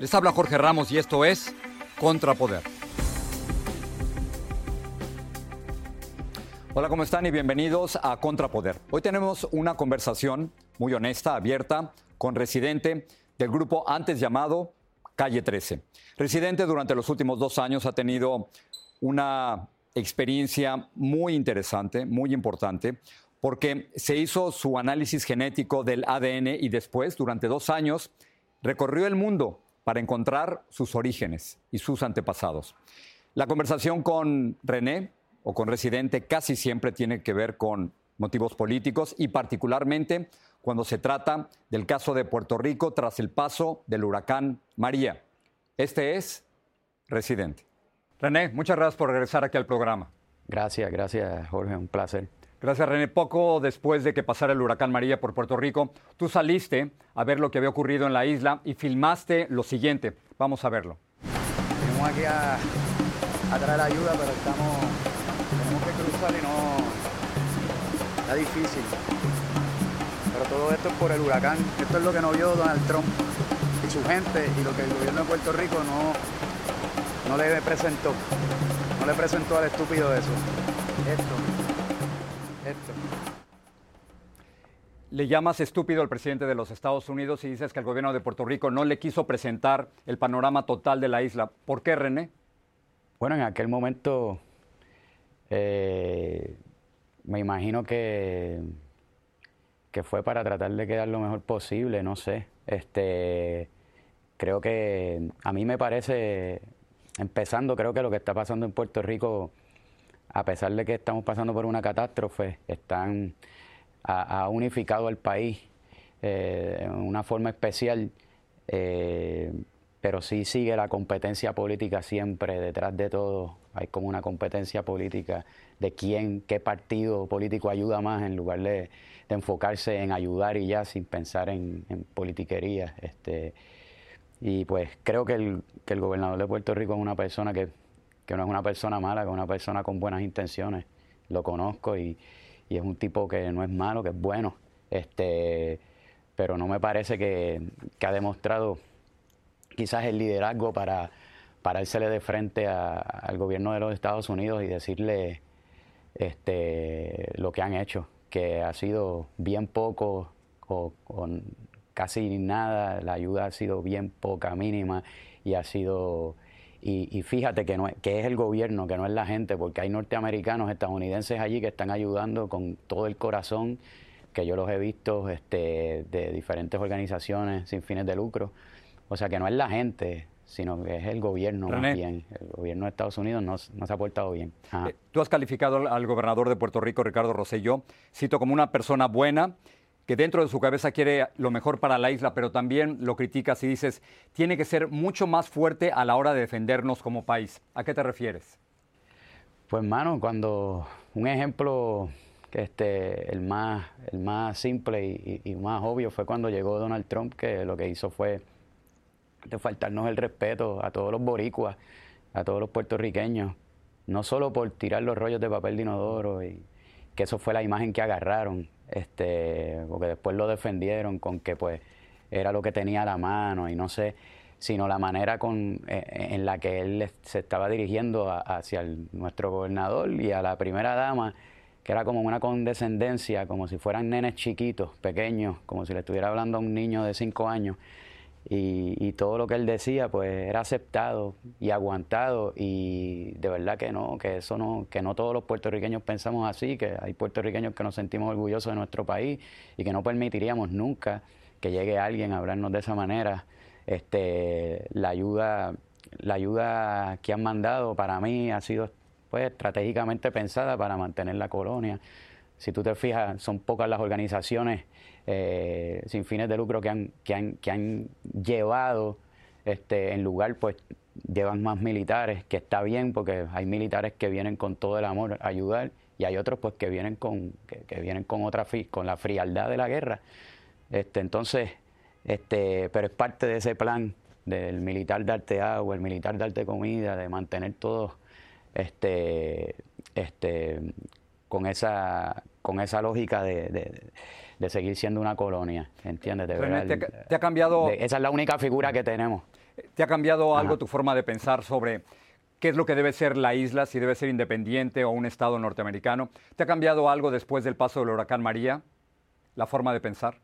Les habla Jorge Ramos y esto es Contrapoder. Hola, ¿cómo están? Y bienvenidos a Contrapoder. Hoy tenemos una conversación muy honesta, abierta, con Residente del grupo antes llamado Calle 13. Residente durante los últimos dos años ha tenido una experiencia muy interesante, muy importante, porque se hizo su análisis genético del ADN y después, durante dos años, recorrió el mundo para encontrar sus orígenes y sus antepasados. La conversación con René o con Residente casi siempre tiene que ver con motivos políticos y particularmente cuando se trata del caso de Puerto Rico tras el paso del huracán María. Este es Residente. René, muchas gracias por regresar aquí al programa. Gracias, gracias Jorge, un placer. Gracias, René. Poco después de que pasara el huracán María por Puerto Rico, tú saliste a ver lo que había ocurrido en la isla y filmaste lo siguiente. Vamos a verlo. Venimos aquí a, traer ayuda, pero estamos, tenemos que cruzar y no, está difícil. Pero todo esto es por el huracán. Esto es lo que no vio Donald Trump y su gente y lo que el gobierno de Puerto Rico no, no le presentó. No le presentó al estúpido eso. Esto. Le llamas estúpido al presidente de los Estados Unidos y dices que el gobierno de Puerto Rico no le quiso presentar el panorama total de la isla. ¿Por qué, René? Bueno, en aquel momento eh, me imagino que, que fue para tratar de quedar lo mejor posible, no sé. Este, creo que a mí me parece, empezando, creo que lo que está pasando en Puerto Rico, a pesar de que estamos pasando por una catástrofe, están ha, unificado al país eh, de una forma especial, eh, pero sí sigue la competencia política siempre detrás de todo. Hay como una competencia política de quién, qué partido político ayuda más en lugar de, enfocarse en ayudar y ya sin pensar en, en politiquería. Este, y pues creo que el, que el gobernador de Puerto Rico es una persona que, que no es una persona mala, que es una persona con buenas intenciones. Lo conozco y, y es un tipo que no es malo, que es bueno. Este, pero no me parece que, que ha demostrado quizás el liderazgo para parársele de frente al gobierno de los Estados Unidos y decirle este, lo que han hecho, que ha sido bien poco o, o casi nada, la ayuda ha sido bien poca, mínima, y ha sido... Y, y fíjate que, no es, que es el gobierno, que no es la gente, porque hay norteamericanos, estadounidenses allí que están ayudando con todo el corazón, que yo los he visto este, de diferentes organizaciones sin fines de lucro. O sea que no es la gente, sino que es el gobierno René. más bien. El gobierno de Estados Unidos no, no se ha portado bien. Ajá. Eh, Tú has calificado al- al gobernador de Puerto Rico, Ricardo Rosselló, cito como una persona buena, que dentro de su cabeza quiere lo mejor para la isla, pero también lo criticas y dices, tiene que ser mucho más fuerte a la hora de defendernos como país. ¿A qué te refieres? Pues, mano, cuando un ejemplo que este, el más, el más simple y, más obvio fue cuando llegó Donald Trump, que lo que hizo fue de faltarnos el respeto a todos los boricuas, a todos los puertorriqueños, no solo por tirar los rollos de papel de inodoro y que eso fue la imagen que agarraron, este, porque después lo defendieron con que pues era lo que tenía a la mano y no sé, sino la manera con, eh, en la que él se estaba dirigiendo hacia nuestro gobernador y a la primera dama, que era como una condescendencia, como si fueran nenes chiquitos, pequeños, como si le estuviera hablando a un niño de cinco años. Y, todo lo que él decía pues era aceptado y aguantado y de verdad que no, que eso no, que no todos los puertorriqueños pensamos así, que hay puertorriqueños que nos sentimos orgullosos de nuestro país y que no permitiríamos nunca que llegue alguien a hablarnos de esa manera. Este, la ayuda, la ayuda que han mandado para mí ha sido pues estratégicamente pensada para mantener la colonia. Si tú te fijas, son pocas las organizaciones eh, sin fines de lucro que han, que han, que han llevado este, en lugar, pues llevan más militares, que está bien porque hay militares que vienen con todo el amor a ayudar y hay otros pues que vienen con, que, vienen con otra con la frialdad de la guerra. Este, entonces, este, pero es parte de ese plan del militar darte agua, el militar darte comida, de mantener todo este, este, con esa, con esa lógica de de seguir siendo una colonia, ¿entiendes? De te, ha cambiado... esa es la única figura que tenemos. ¿Te ha cambiado algo tu forma de pensar sobre qué es lo que debe ser la isla, si debe ser independiente o un estado norteamericano? ¿Te ha cambiado algo después del paso del huracán María, la forma de pensar?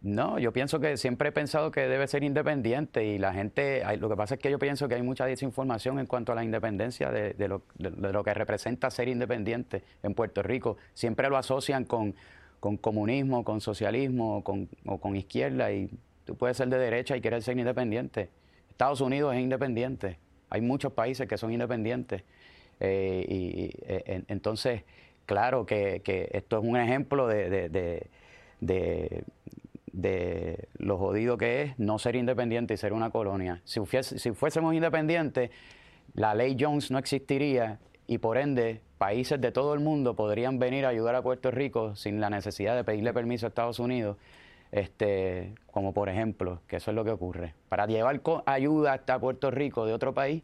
No, yo pienso que siempre he pensado que debe ser independiente y la gente, lo que pasa es que yo pienso que hay mucha desinformación en cuanto a la independencia de, lo, que representa ser independiente en Puerto Rico. Siempre lo asocian con con comunismo, con socialismo con, o con izquierda y tú puedes ser de derecha y querer ser independiente. Estados Unidos es independiente, hay muchos países que son independientes. Eh, y, eh, entonces, claro que, esto es un ejemplo de, lo jodido que es no ser independiente y ser una colonia. Si, si fuésemos independientes, la ley Jones no existiría y por ende países de todo el mundo podrían venir a ayudar a Puerto Rico sin la necesidad de pedirle permiso a Estados Unidos, este, como por ejemplo, que eso es lo que ocurre. Para llevar ayuda hasta Puerto Rico de otro país,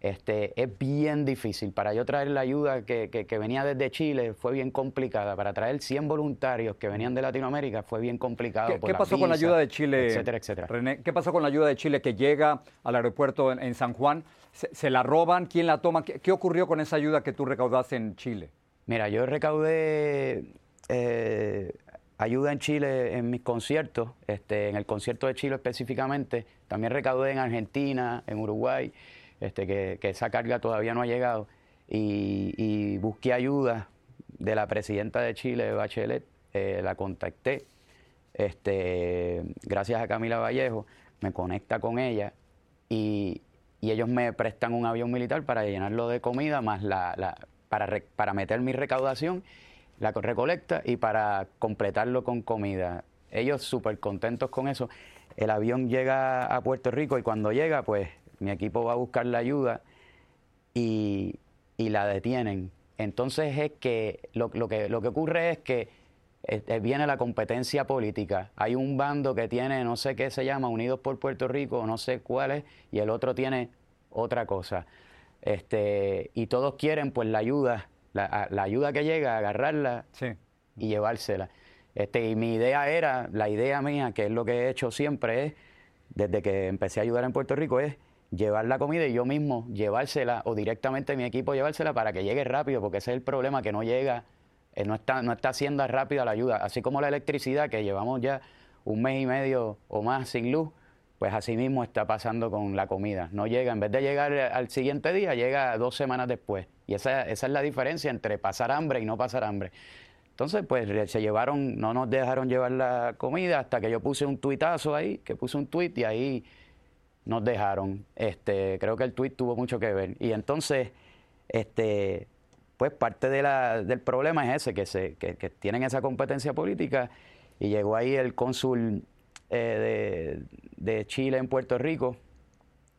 este, es bien difícil. Para yo traer la ayuda que, que, venía desde Chile fue bien complicada. Para traer 100 voluntarios que venían de Latinoamérica fue bien complicado. ¿Qué, pasó con la ayuda de Chile? Etcétera, etcétera. René, ¿qué pasó con la ayuda de Chile que llega al aeropuerto en, San Juan? ¿Se, la roban? ¿Quién la toma? ¿Qué, ocurrió con esa ayuda que tú recaudaste en Chile? Mira, yo recaudé eh, ayuda en Chile en mis conciertos, este, en el concierto de Chile específicamente. También recaudé en Argentina, en Uruguay este, que, esa carga todavía no ha llegado. Y, busqué ayuda de la presidenta de Chile, Bachelet, eh, la contacté, este, gracias a Camila Vallejo, me conecta con ella y, ellos me prestan un avión militar para llenarlo de comida, más la, para, para meter mi recaudación, la recolecta y para completarlo con comida. Ellos súper contentos con eso. El avión llega a Puerto Rico y cuando llega, pues mi equipo va a buscar la ayuda y, la detienen. Entonces es que lo, que lo que ocurre es que eh, viene la competencia política. Hay un bando que tiene, no sé qué se llama, Unidos por Puerto Rico, no sé cuál es, y el otro tiene otra cosa. Este, y todos quieren pues la ayuda, la, ayuda que llega, agarrarla y llevársela. Este, y mi idea era, la idea mía, que es lo que he hecho siempre, es, desde que empecé a ayudar en Puerto Rico, es llevar la comida y yo mismo llevársela o directamente mi equipo llevársela para que llegue rápido, porque ese es el problema, que no llega, eh, no, está, no está haciendo rápido la ayuda. Así como la electricidad, que llevamos ya un mes y medio o más sin luz, pues así mismo está pasando con la comida. No llega, en vez de llegar al siguiente día, llega dos semanas después. Y esa, esa es la diferencia entre pasar hambre y no pasar hambre. Entonces, pues se llevaron, no nos dejaron llevar la comida hasta que yo puse un tuitazo ahí, que puse un tuit y ahí nos dejaron. Este, creo que el tuit tuvo mucho que ver. Y entonces, este, pues parte de la, del problema es ese, que, se, que, tienen esa competencia política y llegó ahí el cónsul eh, de, de Chile en Puerto Rico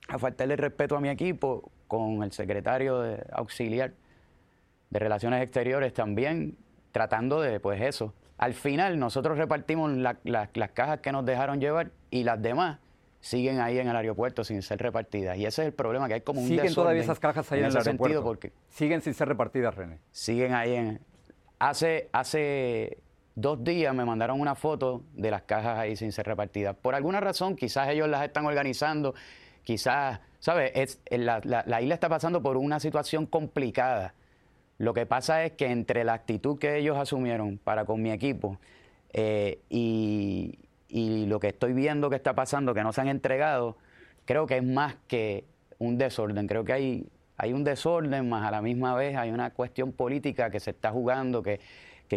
a faltarle respeto a mi equipo con el secretario de auxiliar de Relaciones Exteriores también, tratando de, pues eso. Al final nosotros repartimos las cajas que nos dejaron llevar y las demás siguen ahí en el aeropuerto sin ser repartidas. Y ese es el problema, que hay como un ¿Siguen todavía esas cajas ahí en, el aeropuerto? Porque siguen sin ser repartidas, René. Siguen ahí en... Hace, hace dos días me mandaron una foto de las cajas ahí sin ser repartidas. Por alguna razón, quizás ellos las están organizando, quizás, ¿sabes? Es, la, la isla está pasando por una situación complicada lo que pasa es que entre la actitud que ellos asumieron para con mi equipo eh, y, lo que estoy viendo que está pasando, que no se han entregado, creo que es más que un desorden. Creo que hay, hay un desorden, más a la misma vez hay una cuestión política que se está jugando, que,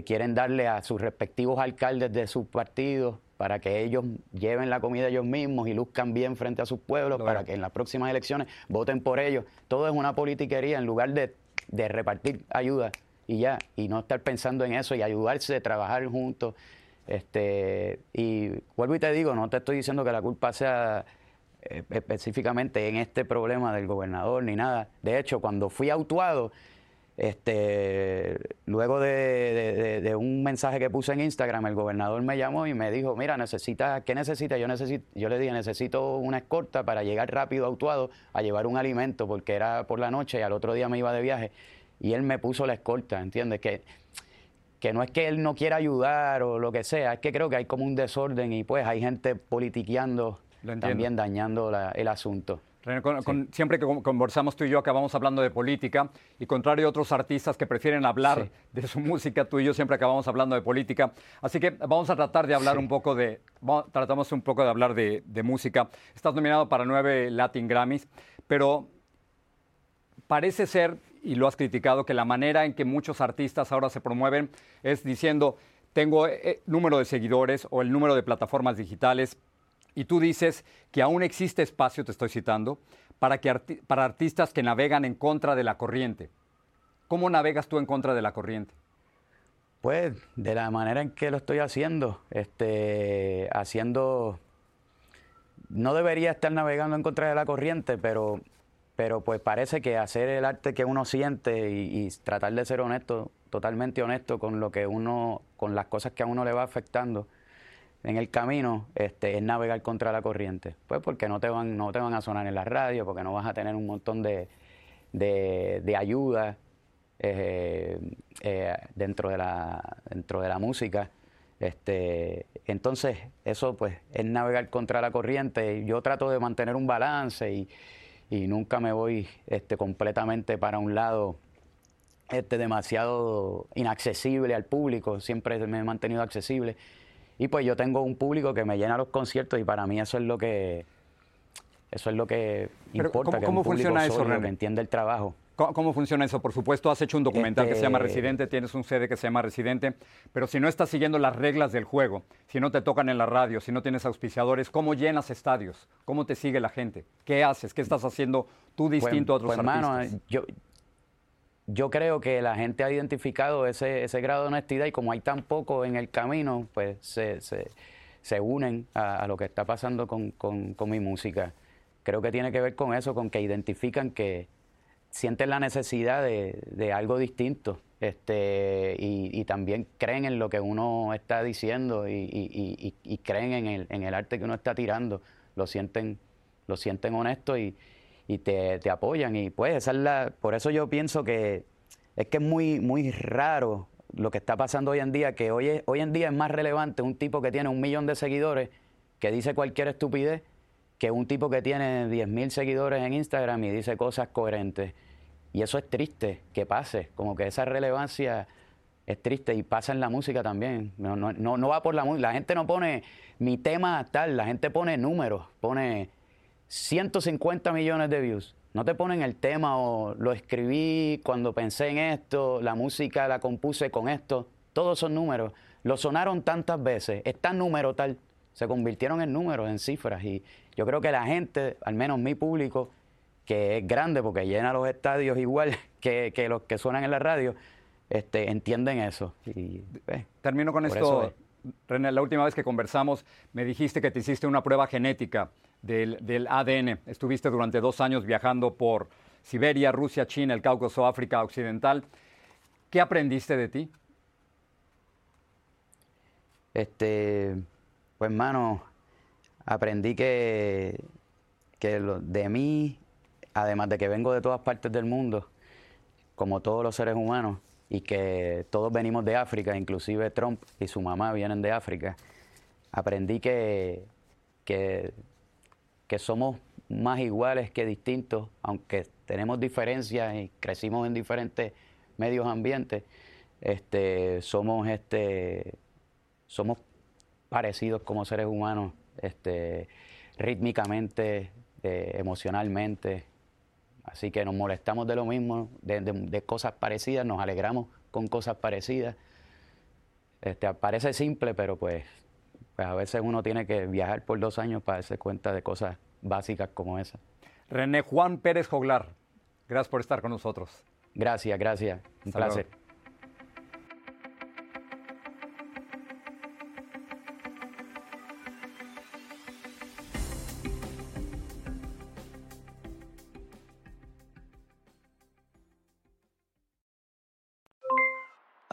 quieren darle a sus respectivos alcaldes de sus partidos para que ellos lleven la comida ellos mismos y luzcan bien frente a sus pueblos, para que en las próximas elecciones voten por ellos. Todo es una politiquería en lugar de de repartir ayuda y ya, y no estar pensando en eso y ayudarse, trabajar juntos. Este, y vuelvo y te digo, no te estoy diciendo que la culpa sea eh, específicamente en este problema del gobernador ni nada. De hecho, cuando fui autuado, este, luego de, un mensaje que puse en Instagram, el gobernador me llamó y me dijo, mira, necesitas, ¿qué necesitas? Yo necesito, yo le dije, necesito una escorta para llegar rápido autuado a llevar un alimento, porque era por la noche y al otro día me iba de viaje. Y él me puso la escorta, ¿entiendes? Que, que no es que él no quiera ayudar o lo que sea, es que creo que hay como un desorden y pues hay gente politiqueando, también dañando el asunto. Siempre que conversamos tú y yo acabamos hablando de política y contrario a otros artistas que prefieren hablar de su música, tú y yo siempre acabamos hablando de política. Así que vamos a tratar de hablar un poco de, tratamos un poco de hablar de, música. Estás nominado para nueve Latin Grammys, pero parece ser, y lo has criticado, que la manera en que muchos artistas ahora se promueven es diciendo, tengo eh, número de seguidores o el número de plataformas digitales y tú dices que aún existe espacio, te estoy citando, para, que para artistas que navegan en contra de la corriente. ¿Cómo navegas tú en contra de la corriente? Pues de la manera en que lo estoy haciendo, este, haciendo, no debería estar navegando en contra de la corriente, pero, pero pues parece que hacer el arte que uno siente y, tratar de ser honesto, totalmente honesto con lo que uno, con las cosas que a uno le va afectando, en el camino este, es navegar contra la corriente. Pues porque no te van, no te van a sonar en la radio, porque no vas a tener un montón de, de, ayuda eh, eh, dentro, de la, dentro de la música. Este, entonces, eso pues es navegar contra la corriente. Yo trato de mantener un balance y, y nunca me voy este, completamente para un lado este, demasiado inaccesible al público. Siempre me he mantenido accesible y pues yo tengo un público que me llena los conciertos y para mí eso es lo que eso es lo que importa. ¿Cómo, que funciona eso, Que entiende el trabajo. ¿Cómo, funciona eso? Por supuesto, has hecho un documental que se llama Este Residente, tienes un CD que se llama Residente, pero si no estás siguiendo las reglas del juego, si no te tocan en la radio, si no tienes auspiciadores, ¿cómo llenas estadios? ¿Cómo te sigue la gente? ¿Qué haces? ¿Qué estás haciendo tú Pues- distinto a otros pues, artistas? mano, yo, yo creo que la gente ha identificado ese, ese grado de honestidad y como hay tan poco en el camino, pues se, se, se unen a, a lo que está pasando con, con- con mi música. Creo que tiene que ver con eso, con que identifican que sienten la necesidad de, de algo distinto este, y, y también creen en lo que uno está diciendo y, y- y- creen en el, en el arte que uno está tirando. Lo sienten, lo sienten honesto y, te, te apoyan. Y pues esa es la, por eso yo pienso que es que es muy, muy raro lo que está pasando hoy en día, que hoy, hoy en día es más relevante un tipo que tiene un millón de seguidores que dice cualquier estupidez que un tipo que tiene 10.000 seguidores en Instagram y dice cosas coherentes. Y eso es triste que pase, como que esa relevancia es triste y pasa en la música también. No, no, no, no va por la música. La gente no pone mi tema tal, la gente pone números, pone 150 millones de views. No te ponen el tema o lo escribí cuando pensé en esto, la música la compuse con esto. Todos son números. Lo sonaron tantas veces, es tan número tal. Se convirtieron en números, en cifras. Y yo creo que la gente, al menos mi público, que es grande porque llena los estadios igual que, que los que suenan en la radio, este, entienden eso. Y, pues, Termino con esto, es. René, la última vez que conversamos me dijiste que te hiciste una prueba genética del, del ADN. Estuviste durante dos años viajando por Siberia, Rusia, China, el Cáucaso, África Occidental. ¿Qué aprendiste de ti? Este, pues hermano, aprendí que, que de mí, además de que vengo de todas partes del mundo, como todos los seres humanos, y que todos venimos de África, inclusive Trump y su mamá vienen de África, aprendí que, que, que somos más iguales que distintos, aunque tenemos diferencias y crecimos en diferentes medios ambientes, este, somos este, somos parecidos como seres humanos, este, rítmicamente, eh, emocionalmente. Así que nos molestamos de lo mismo, de, de- de cosas parecidas, nos alegramos con cosas parecidas. Este, parece simple, pero pues, pues a veces uno tiene que viajar por dos años para darse cuenta de cosas básicas como esa. René Juan Pérez Joglar, gracias por estar con nosotros. Gracias, gracias. Un Hasta luego.